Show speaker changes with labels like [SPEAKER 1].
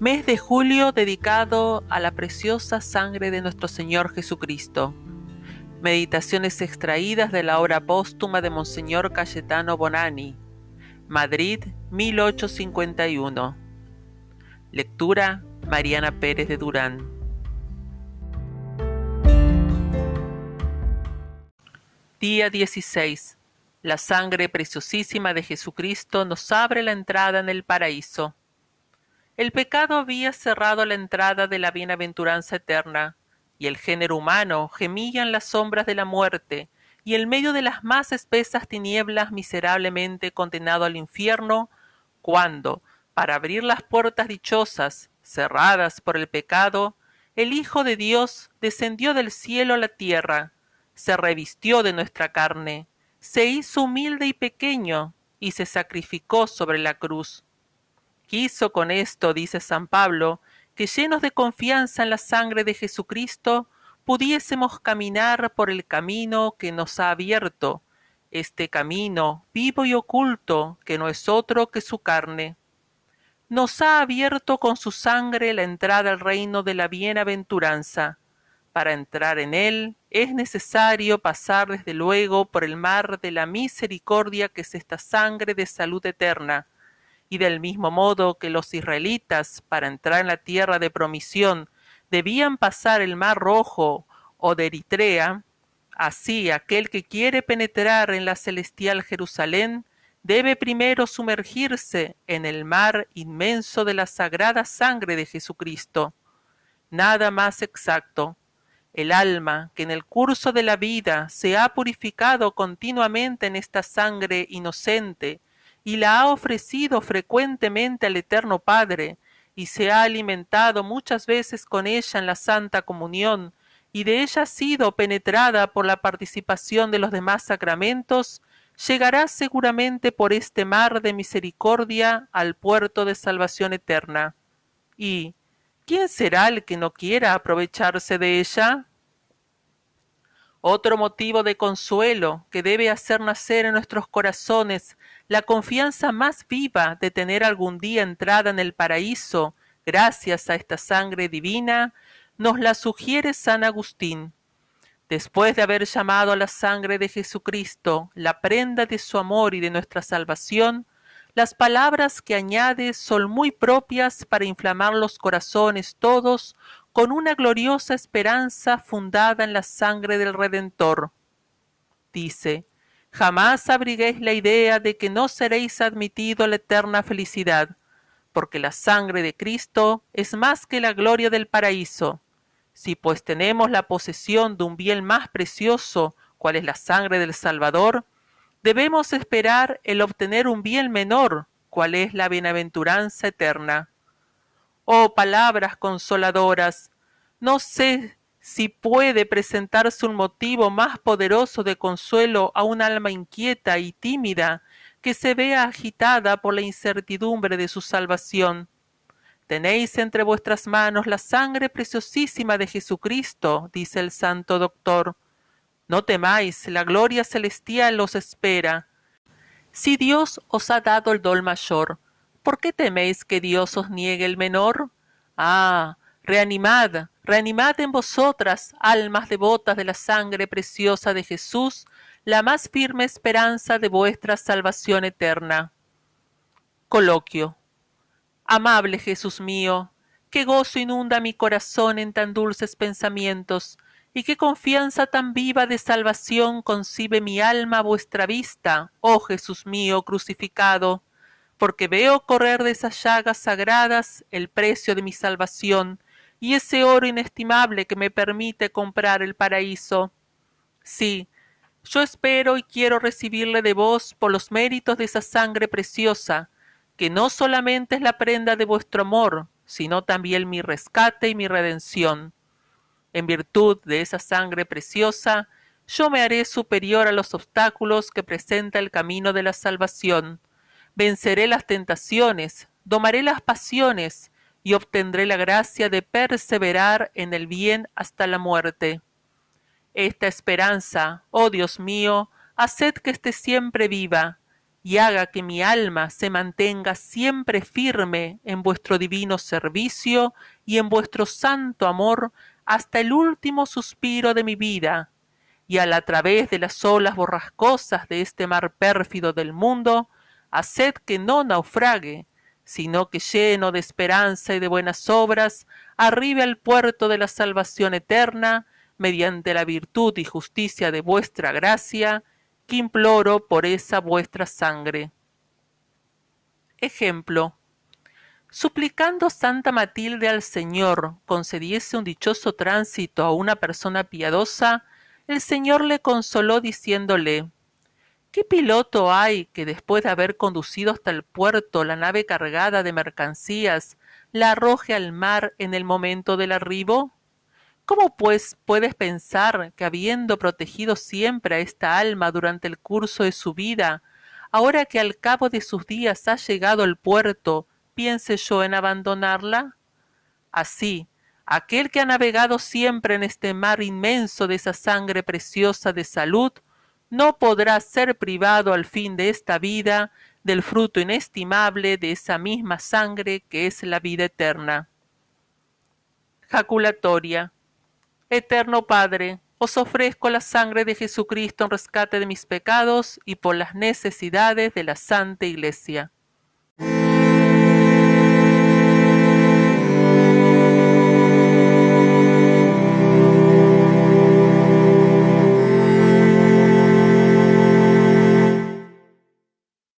[SPEAKER 1] Mes de julio dedicado a la preciosa sangre de nuestro Señor Jesucristo. Meditaciones extraídas de la obra póstuma de Monseñor Cayetano Bonani. Madrid, 1851. Lectura Mariana Pérez de Durán. Día 16. La sangre preciosísima de Jesucristo nos abre la entrada en el paraíso. El pecado había cerrado la entrada de la bienaventuranza eterna, y el género humano gemía en las sombras de la muerte, y en medio de las más espesas tinieblas miserablemente condenado al infierno, cuando, para abrir las puertas dichosas, cerradas por el pecado, el Hijo de Dios descendió del cielo a la tierra, se revistió de nuestra carne, se hizo humilde y pequeño, y se sacrificó sobre la cruz Quiso con esto, dice San Pablo, que llenos de confianza en la sangre de Jesucristo, pudiésemos caminar por el camino que nos ha abierto, este camino vivo y oculto, que no es otro que su carne. Nos ha abierto con su sangre la entrada al reino de la bienaventuranza. Para entrar en él es necesario pasar desde luego por el mar de la misericordia que es esta sangre de salud eterna, y del mismo modo que los israelitas, para entrar en la tierra de promisión, debían pasar el mar rojo o de Eritrea, así aquel que quiere penetrar en la celestial Jerusalén debe primero sumergirse en el mar inmenso de la sagrada sangre de Jesucristo. Nada más exacto. El alma que en el curso de la vida se ha purificado continuamente en esta sangre inocente, y la ha ofrecido frecuentemente al Eterno Padre, y se ha alimentado muchas veces con ella en la Santa Comunión, y de ella ha sido penetrada por la participación de los demás sacramentos, llegará seguramente por este mar de misericordia al puerto de salvación eterna. ¿Y quién será el que no quiera aprovecharse de ella? Otro motivo de consuelo que debe hacer nacer en nuestros corazones la confianza más viva de tener algún día entrada en el paraíso gracias a esta sangre divina, nos la sugiere San Agustín. Después de haber llamado a la sangre de Jesucristo la prenda de su amor y de nuestra salvación, las palabras que añade son muy propias para inflamar los corazones todos con una gloriosa esperanza fundada en la sangre del Redentor. Dice, jamás abriguéis la idea de que no seréis admitido a la eterna felicidad, porque la sangre de Cristo es más que la gloria del paraíso. Si pues tenemos la posesión de un bien más precioso, cual es la sangre del Salvador, debemos esperar el obtener un bien menor, cual es la bienaventuranza eterna. Oh palabras consoladoras, no sé si puede presentarse un motivo más poderoso de consuelo a un alma inquieta y tímida que se vea agitada por la incertidumbre de su salvación. Tenéis entre vuestras manos la sangre preciosísima de Jesucristo, dice el santo doctor. No temáis, la gloria celestial os espera. Si Dios os ha dado el dol mayor, ¿por qué teméis que Dios os niegue el menor? Ah, reanimad, reanimad en vosotras, almas devotas de la sangre preciosa de Jesús, la más firme esperanza de vuestra salvación eterna. Coloquio. Amable Jesús mío, qué gozo inunda mi corazón en tan dulces pensamientos, y qué confianza tan viva de salvación concibe mi alma a vuestra vista, oh Jesús mío crucificado, porque veo correr de esas llagas sagradas el precio de mi salvación, y ese oro inestimable que me permite comprar el paraíso. Sí, yo espero y quiero recibirle de vos por los méritos de esa sangre preciosa, que no solamente es la prenda de vuestro amor, sino también mi rescate y mi redención. En virtud de esa sangre preciosa, yo me haré superior a los obstáculos que presenta el camino de la salvación. Venceré las tentaciones, domaré las pasiones y obtendré la gracia de perseverar en el bien hasta la muerte. Esta esperanza, oh Dios mío, haced que esté siempre viva, y haga que mi alma se mantenga siempre firme en vuestro divino servicio y en vuestro santo amor hasta el último suspiro de mi vida, y a través de las olas borrascosas de este mar pérfido del mundo, haced que no naufrague, sino que lleno de esperanza y de buenas obras, arribe al puerto de la salvación eterna, mediante la virtud y justicia de vuestra gracia, que imploro por esa vuestra sangre. Ejemplo. Suplicando Santa Matilde al Señor concediese un dichoso tránsito a una persona piadosa, el Señor le consoló diciéndole ¿Qué piloto hay que después de haber conducido hasta el puerto la nave cargada de mercancías la arroje al mar en el momento del arribo? ¿Cómo pues puedes pensar que habiendo protegido siempre a esta alma durante el curso de su vida, ahora que al cabo de sus días ha llegado al puerto, piense yo en abandonarla? Así, aquel que ha navegado siempre en este mar inmenso de esa sangre preciosa de salud, no podrá ser privado al fin de esta vida del fruto inestimable de esa misma sangre que es la vida eterna. Jaculatoria Eterno Padre, os ofrezco la sangre de Jesucristo en rescate de mis pecados y por las necesidades de la Santa Iglesia.